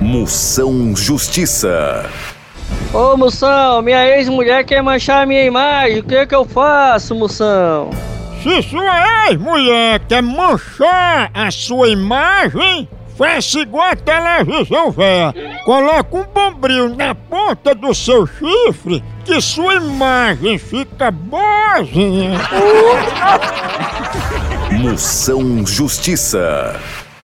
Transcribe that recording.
Moção Justiça. Ô Moção, minha ex-mulher quer manchar a minha imagem, o que é que eu faço, Moção? Se sua ex-mulher quer manchar a sua imagem, faça igual a televisão véia. Coloca um bombril na ponta do seu chifre que sua imagem fica boazinha. Moção Justiça.